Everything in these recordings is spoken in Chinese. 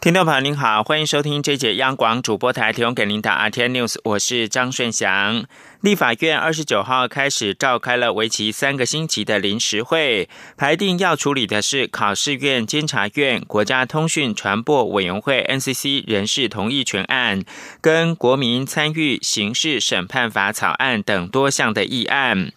听众朋友您好，欢迎收听这节央广主播台提供给您的 RT News，我是张顺祥。立法院二十九号开始召开了为期三个星期的临时会，排定要处理的是考试院监察院国家通讯传播委员会 NCC 人事同意权案，跟国民参与刑事审判法草案等多项的议案。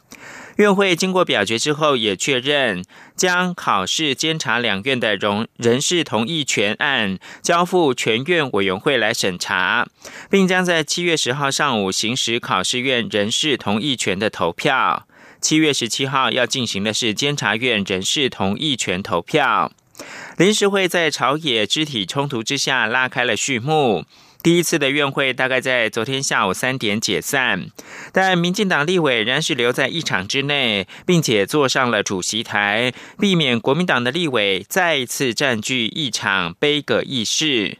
院会经过表决之后，也确认将考试监察两院的容人事同意权案交付全院委员会来审查，并将在七月十号上午行使考试院人事同意权的投票。七月十七号要进行的是监察院人事同意权投票。临时会在朝野肢体冲突之下拉开了序幕。第一次的院会大概在昨天下午三点解散，但民进党立委仍然是留在议场之内，并且坐上了主席台，避免国民党的立委再一次占据议场，悲歌议事。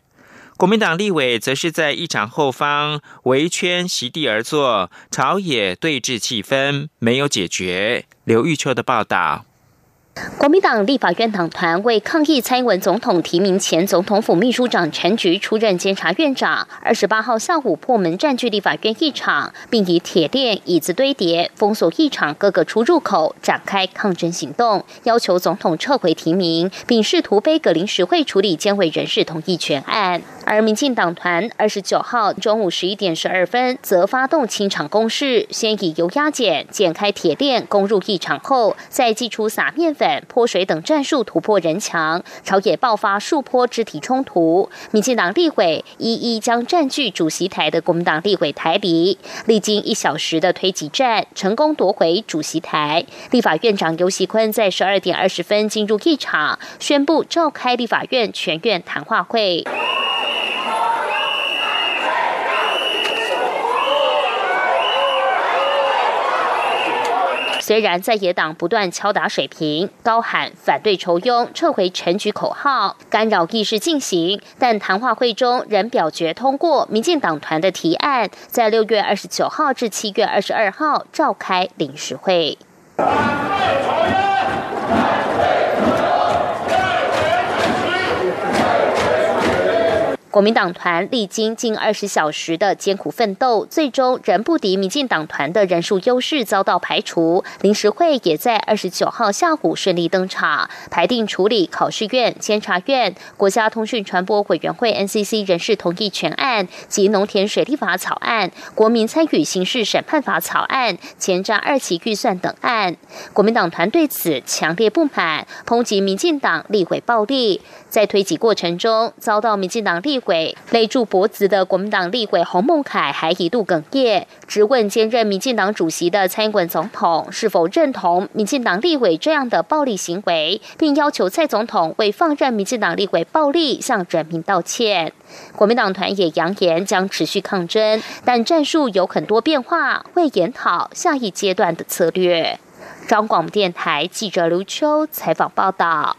国民党立委则是在议场后方围圈席地而坐，朝野对峙气氛没有解决。刘玉秋的报道。国民党立法院党团为抗议蔡英文总统提名前总统府秘书长陈菊出任监察院长，二十八号下午破门占据立法院议场，并以铁链、椅子堆叠封锁议场各个出入口，展开抗争行动，要求总统撤回提名，并试图非葛临时会处理监委人事同意权案。而民进党团二十九号中午十一点十二分，则发动清场攻势，先以油压剪剪开铁链攻入议场后，再祭出撒面泼水等战术突破人墙，朝野爆发数波肢体冲突。民进党立委一一将占据主席台的国民党立委台离，历经一小时的推挤战，成功夺回主席台。立法院长游锡坤在十二点二十分进入议场，宣布召开立法院全院谈话会。虽然在野党不断敲打水平，高喊反对筹拥、撤回陈局口号，干扰议事进行，但谈话会中仍表决通过民进党团的提案，在六月二十九号至七月二十二号召开临时会。国民党团历经近二十小时的艰苦奋斗，最终仍不敌民进党团的人数优势，遭到排除。临时会也在二十九号下午顺利登场，排定处理考试院、监察院、国家通讯传播委员会 NCC 人事同意权案及农田水利法草案、国民参与刑事审判法草案、前瞻二期预算等案。国民党团对此强烈不满，抨击民进党立委暴力，在推挤过程中遭到民进党立。委勒住脖子的国民党立委洪孟凯还一度哽咽，质问兼任民进党主席的蔡英文总统是否认同民进党立委这样的暴力行为，并要求蔡总统为放任民进党立委暴力向人民道歉。国民党团也扬言将持续抗争，但战术有很多变化，会研讨下一阶段的策略。中广电台记者刘秋采访报道。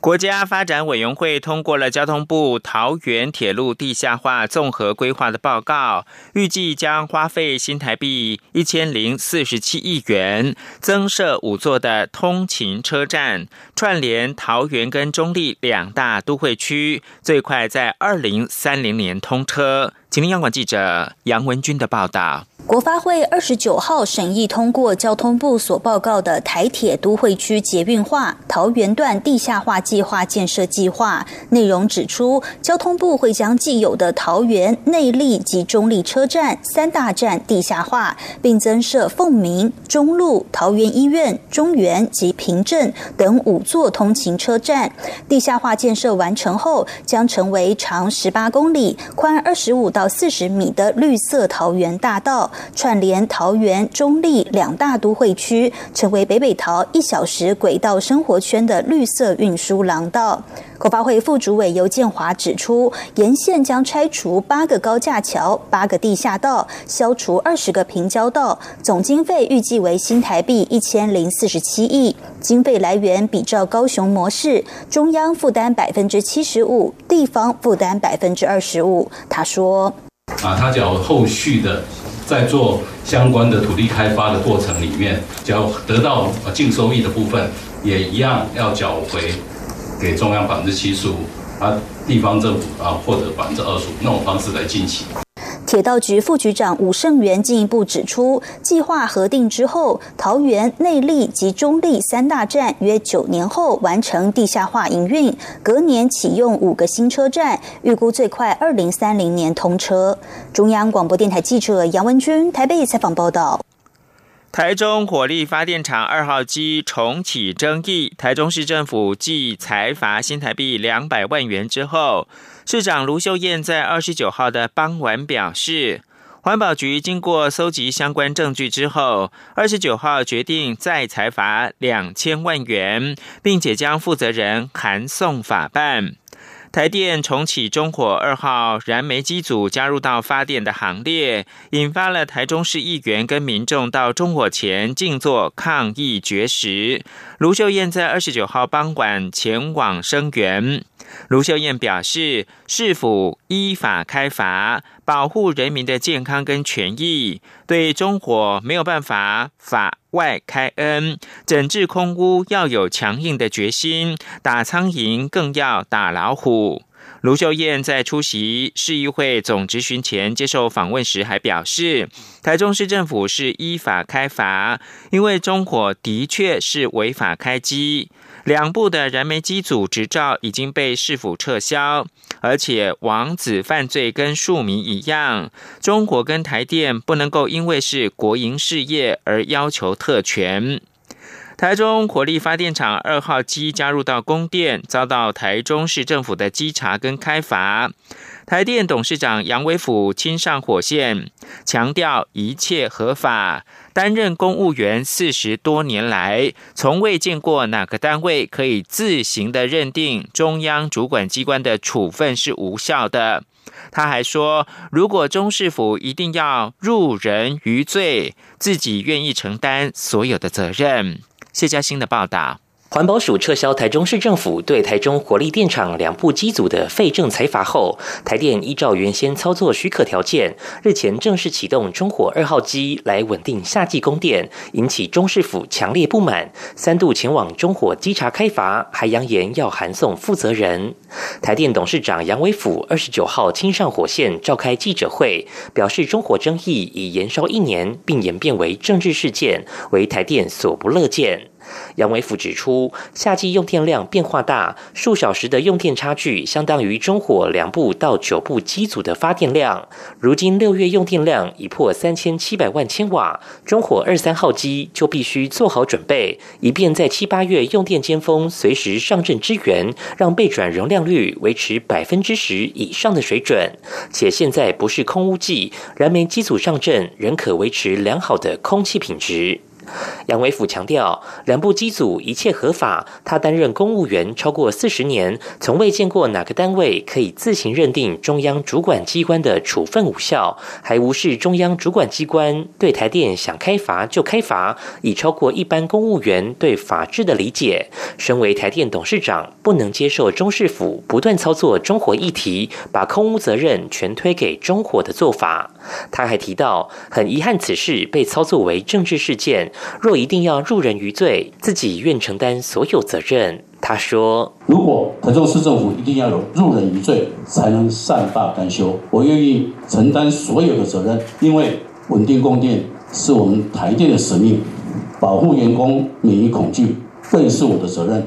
国家发展委员会通过了交通部桃园铁路地下化综合规划的报告，预计将花费新台币一千零四十七亿元，增设五座的通勤车站，串联桃园跟中立两大都会区，最快在二零三零年通车。请听央广记者杨文军的报道。国发会二十九号审议通过交通部所报告的台铁都会区捷运化桃园段地下化计划建设计划，内容指出，交通部会将既有的桃园内力及中立车站三大站地下化，并增设凤鸣、中路、桃园医院、中原及平镇等五座通勤车站。地下化建设完成后，将成为长十八公里、宽二十五到四十米的绿色桃园大道。串联桃园、中立两大都会区，成为北北桃一小时轨道生活圈的绿色运输廊道。国发会副主委尤建华指出，沿线将拆除八个高架桥、八个地下道，消除二十个平交道，总经费预计为新台币一千零四十七亿。经费来源比照高雄模式，中央负担百分之七十五，地方负担百分之二十五。他说：“啊，他讲后续的在做相关的土地开发的过程里面，只要得到净收益的部分，也一样要缴回。”给中央百分之七十五，啊，地方政府啊获得百分之二十五，那种方式来进行。铁道局副局长吴胜元进一步指出，计划核定之后，桃园内力及中立三大站约九年后完成地下化营运，隔年启用五个新车站，预估最快二零三零年通车。中央广播电台记者杨文君台北采访报道。台中火力发电厂二号机重启争议，台中市政府继裁罚新台币两百万元之后，市长卢秀燕在二十九号的傍晚表示，环保局经过搜集相关证据之后，二十九号决定再裁罚两千万元，并且将负责人函送法办。台电重启中火二号燃煤机组加入到发电的行列，引发了台中市议员跟民众到中火前静坐抗议绝食。卢秀燕在二十九号傍晚前往声援。卢秀燕表示，是否依法开罚，保护人民的健康跟权益，对中火没有办法法外开恩，整治空屋要有强硬的决心，打苍蝇更要打老虎。卢秀燕在出席市议会总执行前接受访问时，还表示，台中市政府是依法开罚，因为中火的确是违法开机。两部的燃煤机组执照已经被市府撤销，而且王子犯罪跟庶民一样，中国跟台电不能够因为是国营事业而要求特权。台中火力发电厂二号机加入到供电，遭到台中市政府的稽查跟开罚。台电董事长杨伟甫亲上火线，强调一切合法。担任公务员四十多年来，从未见过哪个单位可以自行的认定中央主管机关的处分是无效的。他还说，如果中市府一定要入人于罪，自己愿意承担所有的责任。谢嘉欣的报道。环保署撤销台中市政府对台中火力电厂两部机组的废证裁罚后，台电依照原先操作许可条件，日前正式启动中火二号机来稳定夏季供电，引起中市府强烈不满，三度前往中火稽查开罚，还扬言要函送负责人。台电董事长杨伟甫二十九号亲上火线召开记者会，表示中火争议已延烧一年，并演变为政治事件，为台电所不乐见。杨伟甫指出，夏季用电量变化大，数小时的用电差距相当于中火两部到九部机组的发电量。如今六月用电量已破三千七百万千瓦，中火二三号机就必须做好准备，以便在七八月用电尖峰随时上阵支援，让备转容量率维持百分之十以上的水准。且现在不是空污季，燃煤机组上阵仍可维持良好的空气品质。杨伟甫强调，两部机组一切合法。他担任公务员超过四十年，从未见过哪个单位可以自行认定中央主管机关的处分无效，还无视中央主管机关对台电想开罚就开罚，已超过一般公务员对法治的理解。身为台电董事长，不能接受中市府不断操作中火议题，把空污责任全推给中火的做法。他还提到，很遗憾此事被操作为政治事件。若一定要入人于罪，自己愿承担所有责任。他说：“如果台中市政府一定要有入人于罪，才能善罢甘休，我愿意承担所有的责任，因为稳定供电是我们台电的使命，保护员工免于恐惧更是我的责任。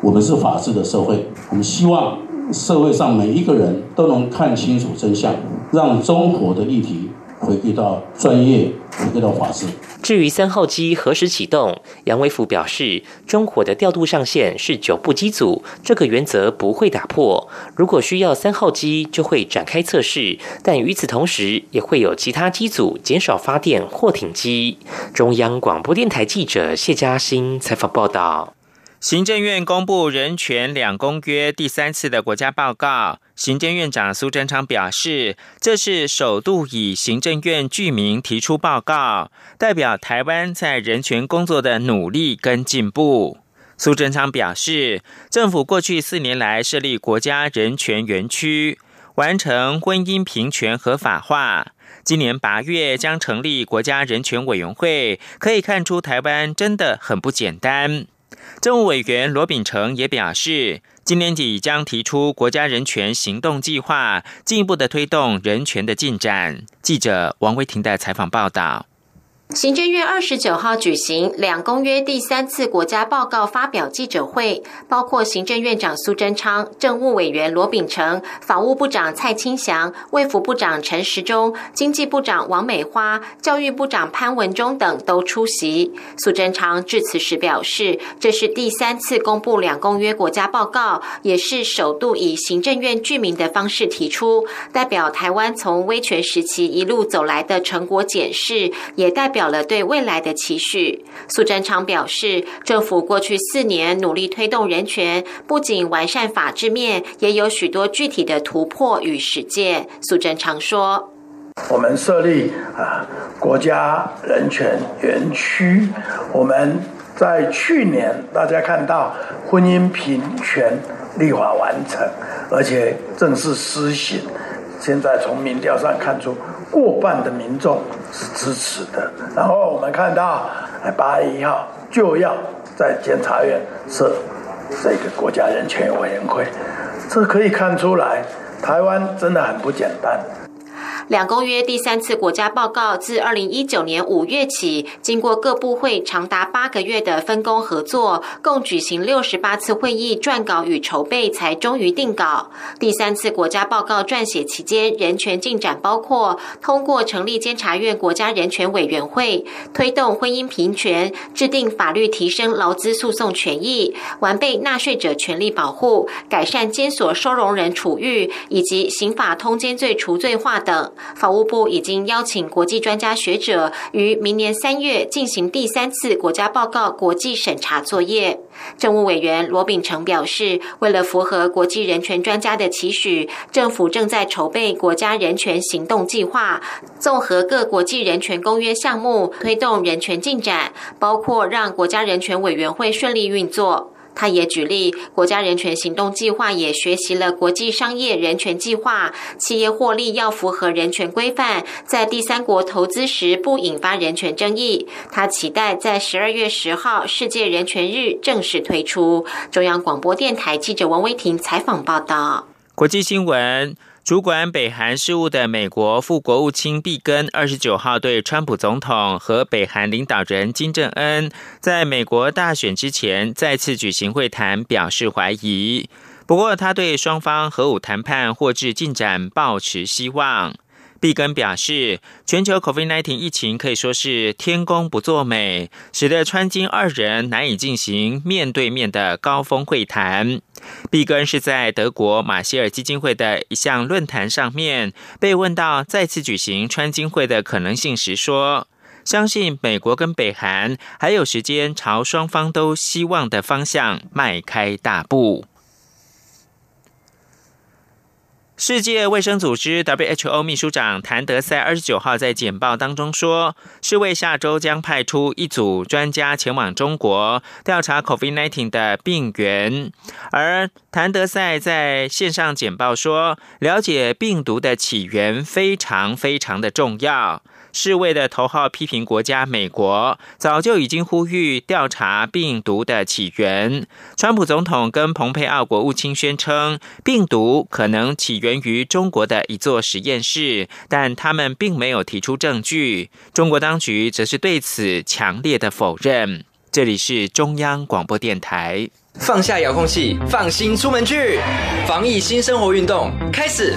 我们是法治的社会，我们希望社会上每一个人都能看清楚真相，让中火的议题。”回归到专业，回归到法治。至于三号机何时启动，杨伟福表示，中火的调度上限是九部机组，这个原则不会打破。如果需要三号机，就会展开测试，但与此同时，也会有其他机组减少发电或停机。中央广播电台记者谢嘉欣采访报道。行政院公布人权两公约第三次的国家报告，行政院长苏贞昌表示，这是首度以行政院居名提出报告，代表台湾在人权工作的努力跟进步。苏贞昌表示，政府过去四年来设立国家人权园区，完成婚姻平权合法化，今年八月将成立国家人权委员会，可以看出台湾真的很不简单。政务委员罗秉成也表示，今年底将提出国家人权行动计划，进一步的推动人权的进展。记者王维婷的采访报道。行政院二十九号举行两公约第三次国家报告发表记者会，包括行政院长苏贞昌、政务委员罗秉成、法务部长蔡清祥、卫福部长陈时中、经济部长王美花、教育部长潘文忠等都出席。苏贞昌致辞时表示，这是第三次公布两公约国家报告，也是首度以行政院居民的方式提出，代表台湾从威权时期一路走来的成果检视，也代表。表了对未来的期许。苏贞昌表示，政府过去四年努力推动人权，不仅完善法制面，也有许多具体的突破与实践。苏贞昌说：“我们设立啊国家人权园区，我们在去年大家看到婚姻平权立法完成，而且正式施行。现在从民调上看出。”过半的民众是支持的，然后我们看到，八月一号就要在监察院设这个国家人权委员会，这可以看出来，台湾真的很不简单。两公约第三次国家报告自二零一九年五月起，经过各部会长达八个月的分工合作，共举行六十八次会议撰稿与筹备，才终于定稿。第三次国家报告撰写期间，人权进展包括通过成立监察院国家人权委员会，推动婚姻平权，制定法律提升劳资诉讼权益，完备纳税者权利保护，改善监所收容人处遇，以及刑法通奸罪除罪化等。法务部已经邀请国际专家学者于明年三月进行第三次国家报告国际审查作业。政务委员罗秉成表示，为了符合国际人权专家的期许，政府正在筹备国家人权行动计划，综合各国际人权公约项目，推动人权进展，包括让国家人权委员会顺利运作。他也举例，国家人权行动计划也学习了国际商业人权计划，企业获利要符合人权规范，在第三国投资时不引发人权争议。他期待在十二月十号世界人权日正式推出。中央广播电台记者王威婷采访报道。国际新闻。主管北韩事务的美国副国务卿毕根二十九号对川普总统和北韩领导人金正恩在美国大选之前再次举行会谈表示怀疑。不过，他对双方核武谈判或至进展抱持希望。毕根表示，全球 COVID-19 疫情可以说是天公不作美，使得川金二人难以进行面对面的高峰会谈。毕根是在德国马歇尔基金会的一项论坛上面被问到再次举行川金会的可能性时，说：“相信美国跟北韩还有时间朝双方都希望的方向迈开大步。”世界卫生组织 （WHO） 秘书长谭德赛二十九号在简报当中说，世卫下周将派出一组专家前往中国调查 COVID-19 的病源。而谭德赛在线上简报说，了解病毒的起源非常非常的重要。世卫的头号批评国家美国早就已经呼吁调查病毒的起源。川普总统跟蓬佩奥国务卿宣称，病毒可能起源于中国的一座实验室，但他们并没有提出证据。中国当局则是对此强烈的否认。这里是中央广播电台。放下遥控器，放心出门去，防疫新生活运动开始。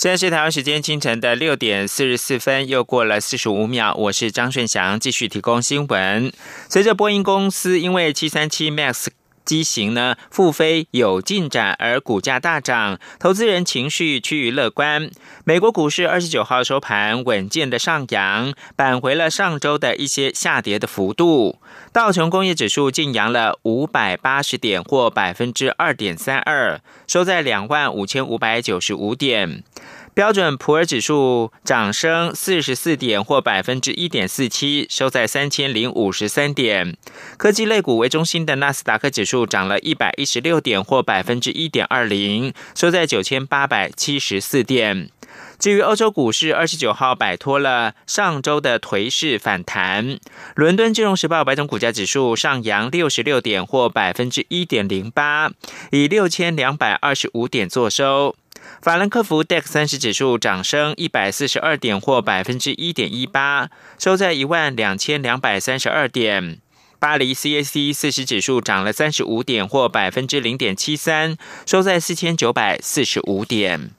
现在是台湾时间清晨的六点四十四分，又过了四十五秒。我是张顺祥，继续提供新闻。随着波音公司因为七三七 MAX。机型呢复飞有进展，而股价大涨，投资人情绪趋于乐观。美国股市二十九号收盘稳健的上扬，扳回了上周的一些下跌的幅度。道琼工业指数净扬了五百八十点，或百分之二点三二，收在两万五千五百九十五点。标准普尔指数涨升四十四点，或百分之一点四七，收在三千零五十三点。科技类股为中心的纳斯达克指数涨了一百一十六点，或百分之一点二零，收在九千八百七十四点。至于欧洲股市，二十九号摆脱了上周的颓势反弹。伦敦金融时报白种股价指数上扬六十六点，或百分之一点零八，以六千两百二十五点作收。法兰克福 DAX 三十指数涨升一百四十二点，或百分之一点一八，收在一万两千两百三十二点。巴黎 CAC 四十指数涨了三十五点，或百分之零点七三，收在四千九百四十五点。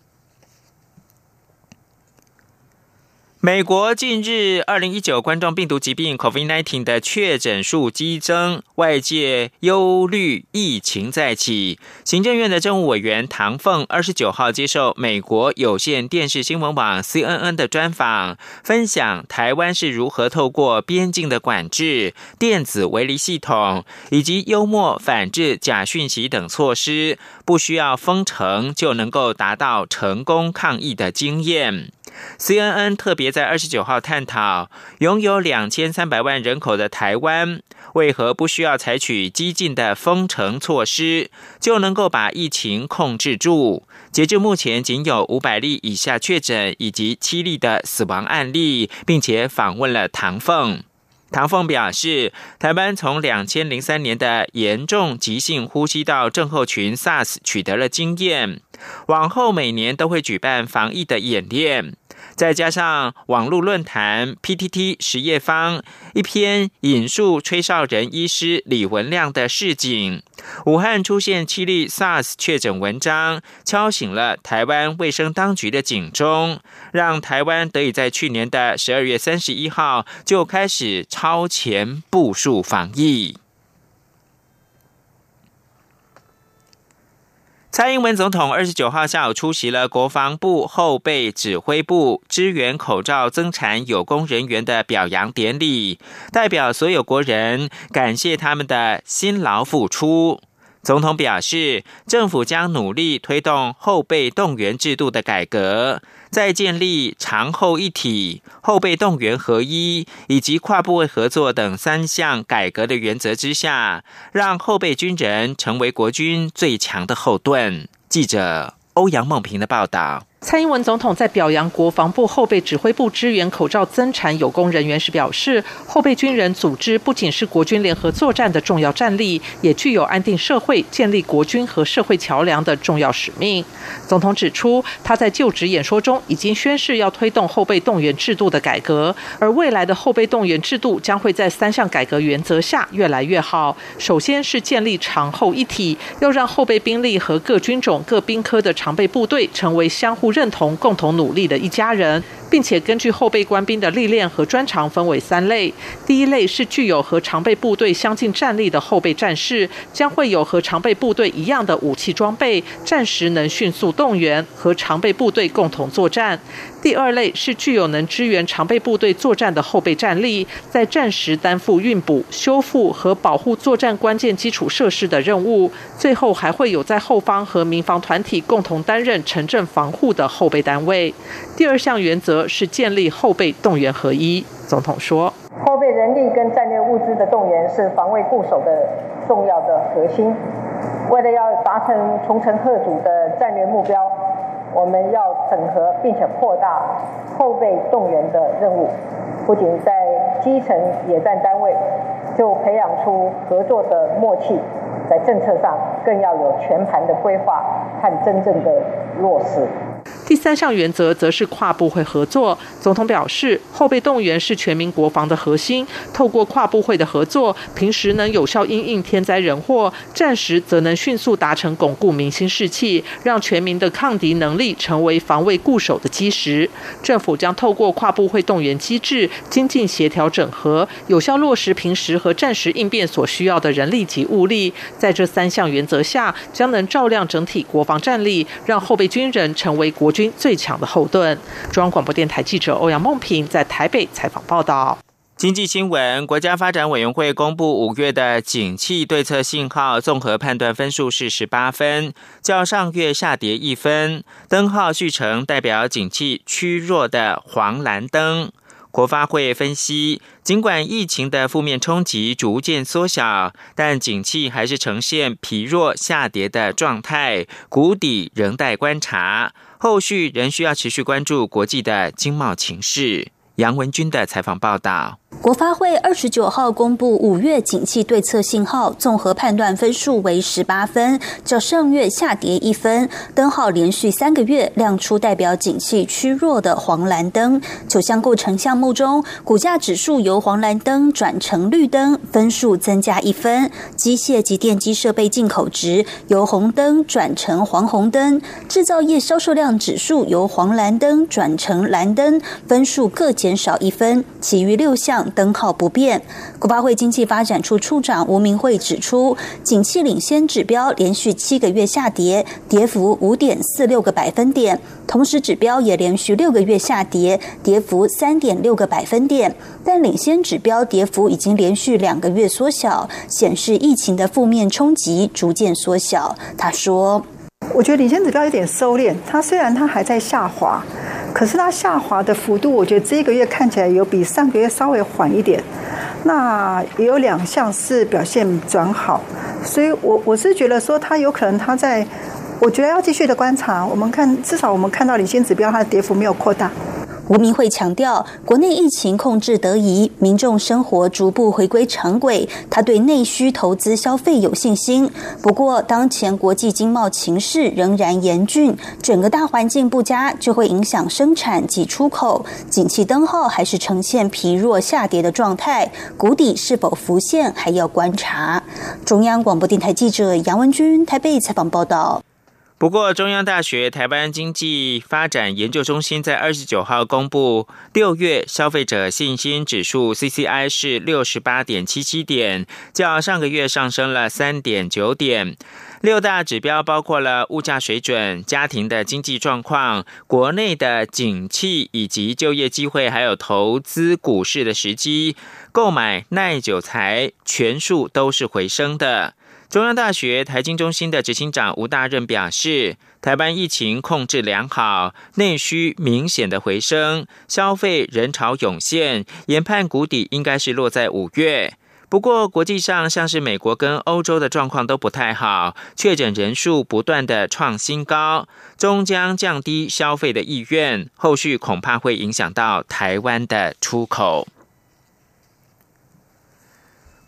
美国近日，二零一九冠状病毒疾病 （COVID-19） 的确诊数激增，外界忧虑疫情再起。行政院的政务委员唐凤二十九号接受美国有线电视新闻网 （CNN） 的专访，分享台湾是如何透过边境的管制、电子围篱系统以及幽默反制假讯息等措施，不需要封城就能够达到成功抗疫的经验。CNN 特别在二十九号探讨，拥有两千三百万人口的台湾，为何不需要采取激进的封城措施，就能够把疫情控制住？截至目前，仅有五百例以下确诊，以及七例的死亡案例，并且访问了唐凤。唐凤表示，台湾从两千零三年的严重急性呼吸道症候群 SARS 取得了经验，往后每年都会举办防疫的演练。再加上网络论坛 PTT 实业方一篇引述吹哨人医师李文亮的示警，武汉出现七例 SARS 确诊文章，敲醒了台湾卫生当局的警钟，让台湾得以在去年的十二月三十一号就开始超前部署防疫。蔡英文总统二十九号下午出席了国防部后备指挥部支援口罩增产有功人员的表扬典礼，代表所有国人感谢他们的辛劳付出。总统表示，政府将努力推动后备动员制度的改革，在建立长后一体、后备动员合一以及跨部位合作等三项改革的原则之下，让后备军人成为国军最强的后盾。记者欧阳梦平的报道。蔡英文总统在表扬国防部后备指挥部支援口罩增产有功人员时表示，后备军人组织不仅是国军联合作战的重要战力，也具有安定社会、建立国军和社会桥梁的重要使命。总统指出，他在就职演说中已经宣誓要推动后备动员制度的改革，而未来的后备动员制度将会在三项改革原则下越来越好。首先是建立长后一体，要让后备兵力和各军种、各兵科的常备部队成为相互。认同、共同努力的一家人。并且根据后备官兵的历练和专长分为三类。第一类是具有和常备部队相近战力的后备战士，将会有和常备部队一样的武器装备，战时能迅速动员和常备部队共同作战。第二类是具有能支援常备部队作战的后备战力，在战时担负运补、修复和保护作战关键基础设施的任务。最后还会有在后方和民防团体共同担任城镇防护的后备单位。第二项原则。是建立后备动员合一。总统说：“后备人力跟战略物资的动员是防卫固守的重要的核心。为了要达成重城贺主的战略目标，我们要整合并且扩大后备动员的任务。不仅在基层野战单位就培养出合作的默契，在政策上更要有全盘的规划和真正的落实。”第三项原则则是跨部会合作。总统表示，后备动员是全民国防的核心，透过跨部会的合作，平时能有效应应天灾人祸，战时则能迅速达成巩固民心士气，让全民的抗敌能力成为防卫固守的基石。政府将透过跨部会动员机制，精进协调整合，有效落实平时和战时应变所需要的人力及物力。在这三项原则下，将能照亮整体国防战力，让后备军人成为国军最强的后盾。中央广播电台记者欧阳梦平在台北采访报道。经济新闻，国家发展委员会公布五月的景气对策信号综合判断分数是十八分，较上月下跌一分。灯号续成代表景气趋弱的黄蓝灯。国发会分析，尽管疫情的负面冲击逐渐缩小，但景气还是呈现疲弱下跌的状态，谷底仍待观察，后续仍需要持续关注国际的经贸情势。杨文军的采访报道。国发会二十九号公布五月景气对策信号综合判断分数为十八分，较上月下跌一分。灯号连续三个月亮出代表景气趋弱的黄蓝灯。九项构成项目中，股价指数由黄蓝灯转成绿灯，分数增加一分。机械及电机设备进口值由红灯转成黄红灯。制造业销售量指数由黄蓝灯转成蓝灯，分数各减少一分。其余六项。灯号不变。国发会经济发展处处长吴明慧指出，景气领先指标连续七个月下跌，跌幅五点四六个百分点；同时指标也连续六个月下跌，跌幅三点六个百分点。但领先指标跌幅已经连续两个月缩小，显示疫情的负面冲击逐渐缩小。他说：“我觉得领先指标有点收敛，它虽然它还在下滑。”可是它下滑的幅度，我觉得这个月看起来有比上个月稍微缓一点。那也有两项是表现转好，所以我我是觉得说它有可能它在，我觉得要继续的观察。我们看至少我们看到领先指标它的跌幅没有扩大。吴明慧强调，国内疫情控制得宜，民众生活逐步回归常轨，他对内需投资消费有信心。不过，当前国际经贸情势仍然严峻，整个大环境不佳，就会影响生产及出口。景气灯号还是呈现疲弱下跌的状态，谷底是否浮现还要观察。中央广播电台记者杨文君台北采访报道。不过，中央大学台湾经济发展研究中心在二十九号公布，六月消费者信心指数 （CCI） 是六十八点七七点，较上个月上升了三点九点。六大指标包括了物价水准、家庭的经济状况、国内的景气以及就业机会，还有投资股市的时机、购买耐久材，全数都是回升的。中央大学台经中心的执行长吴大任表示，台湾疫情控制良好，内需明显的回升，消费人潮涌现，研判谷底应该是落在五月。不过，国际上像是美国跟欧洲的状况都不太好，确诊人数不断的创新高，终将降低消费的意愿，后续恐怕会影响到台湾的出口。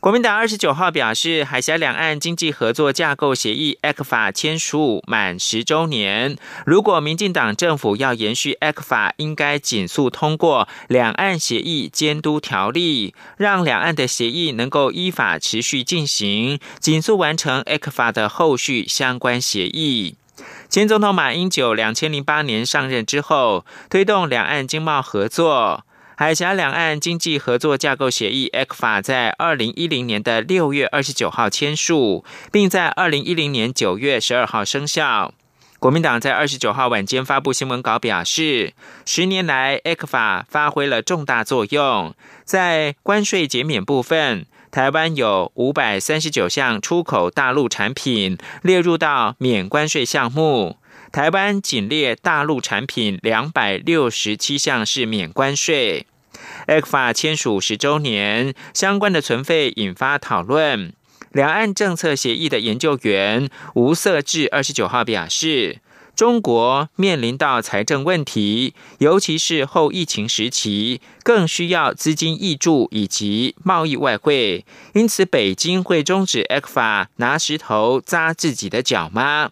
国民党二十九号表示，海峡两岸经济合作架构协议 （ECFA） 签署满十周年，如果民进党政府要延续 ECFA，应该紧速通过两岸协议监督条例，让两岸的协议能够依法持续进行，紧速完成 ECFA 的后续相关协议。前总统马英九两千零八年上任之后，推动两岸经贸合作。海峡两岸经济合作架构协议 （ECFA） 在二零一零年的六月二十九号签署，并在二零一零年九月十二号生效。国民党在二十九号晚间发布新闻稿表示，十年来 ECFA 发挥了重大作用。在关税减免部分，台湾有五百三十九项出口大陆产品列入到免关税项目。台湾仅列大陆产品两百六十七项是免关税。ECFA 签署十周年，相关的存费引发讨论。两岸政策协议的研究员吴色志二十九号表示，中国面临到财政问题，尤其是后疫情时期，更需要资金挹注以及贸易外汇，因此北京会终止 ECFA 拿石头砸自己的脚吗？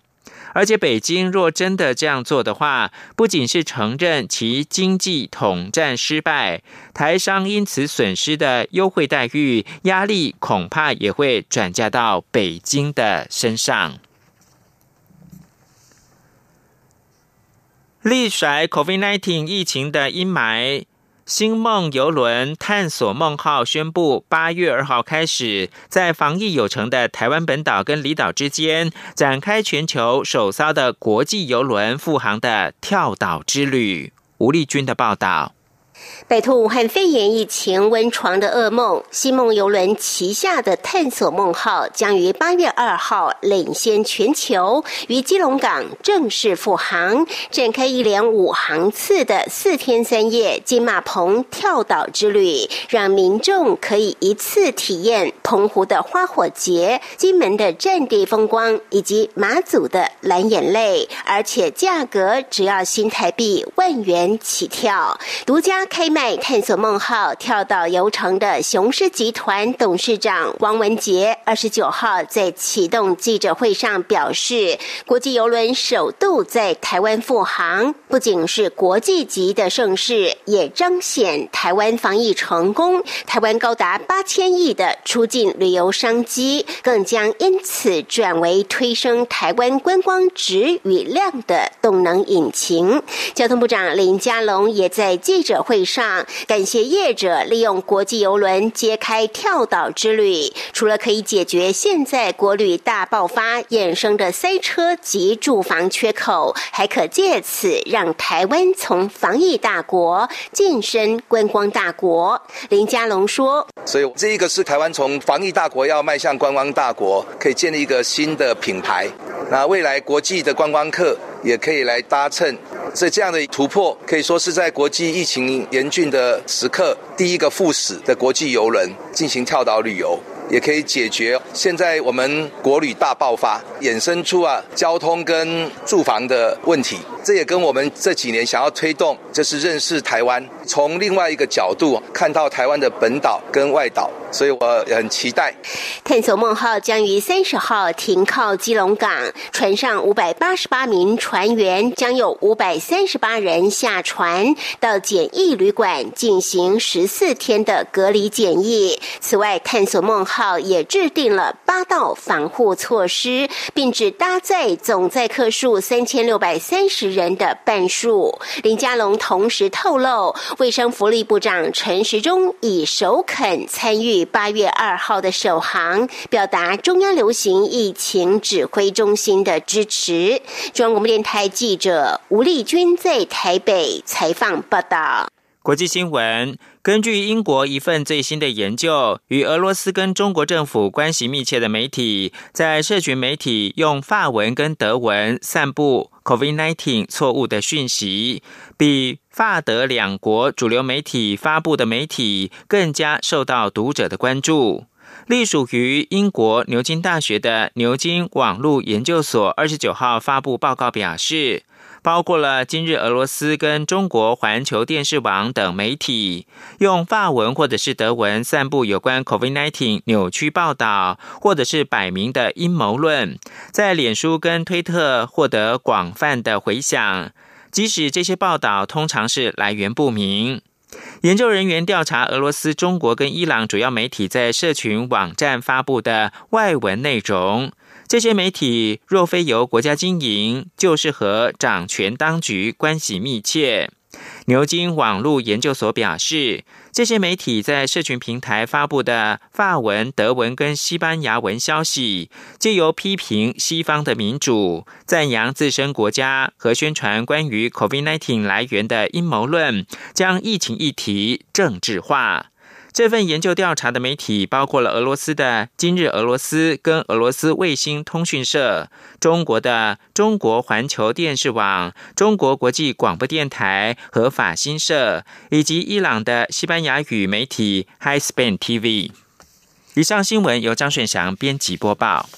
而且北京若真的这样做的话，不仅是承认其经济统战失败，台商因此损失的优惠待遇压力，恐怕也会转嫁到北京的身上。力甩 COVID-19 疫情的阴霾。星梦游轮探索梦号宣布，八月二号开始，在防疫有成的台湾本岛跟离岛之间，展开全球首艘的国际游轮复航的跳岛之旅。吴丽君的报道。摆脱武汉肺炎疫情温床的噩梦，西梦游轮旗下的探索梦号将于八月二号领先全球，于基隆港正式复航，展开一连五航次的四天三夜金马棚跳岛之旅，让民众可以一次体验澎湖的花火节、金门的战地风光以及马祖的蓝眼泪，而且价格只要新台币万元起跳，独家。开卖探索梦号跳岛游程的雄狮集团董事长王文杰二十九号在启动记者会上表示，国际游轮首度在台湾复航，不仅是国际级的盛事，也彰显台湾防疫成功。台湾高达八千亿的出境旅游商机，更将因此转为推升台湾观光值与量的动能引擎。交通部长林佳龙也在记者会。上感谢业者利用国际游轮揭开跳岛之旅，除了可以解决现在国旅大爆发衍生的塞车及住房缺口，还可借此让台湾从防疫大国晋升观光大国。林佳龙说：“所以这一个是台湾从防疫大国要迈向观光大国，可以建立一个新的品牌。那未来国际的观光客也可以来搭乘。”所以这样的突破可以说是在国际疫情严峻的时刻，第一个赴死的国际游轮进行跳岛旅游。也可以解决现在我们国旅大爆发衍生出啊交通跟住房的问题，这也跟我们这几年想要推动，就是认识台湾，从另外一个角度看到台湾的本岛跟外岛，所以我很期待。探索梦号将于三十号停靠基隆港，船上五百八十八名船员将有五百三十八人下船到检疫旅馆进行十四天的隔离检疫。此外，探索梦号。也制定了八道防护措施，并只搭载总载客数三千六百三十人的半数。林佳龙同时透露，卫生福利部长陈时中已首肯参与八月二号的首航，表达中央流行疫情指挥中心的支持。中央广播电台记者吴丽君在台北采访报道。国际新闻。根据英国一份最新的研究，与俄罗斯跟中国政府关系密切的媒体，在社群媒体用法文跟德文散布 COVID-19 错误的讯息，比法德两国主流媒体发布的媒体更加受到读者的关注。隶属于英国牛津大学的牛津网络研究所二十九号发布报告表示。包括了今日俄罗斯跟中国环球电视网等媒体，用法文或者是德文散布有关 COVID-19 扭曲报道，或者是摆明的阴谋论，在脸书跟推特获得广泛的回响。即使这些报道通常是来源不明，研究人员调查俄罗斯、中国跟伊朗主要媒体在社群网站发布的外文内容。这些媒体若非由国家经营，就是和掌权当局关系密切。牛津网络研究所表示，这些媒体在社群平台发布的法文、德文跟西班牙文消息，借由批评西方的民主、赞扬自身国家和宣传关于 COVID-19 来源的阴谋论，将疫情议题政治化。这份研究调查的媒体包括了俄罗斯的今日俄罗斯跟俄罗斯卫星通讯社、中国的中国环球电视网、中国国际广播电台和法新社，以及伊朗的西班牙语媒体 Highspan TV。以上新闻由张顺祥编辑播报。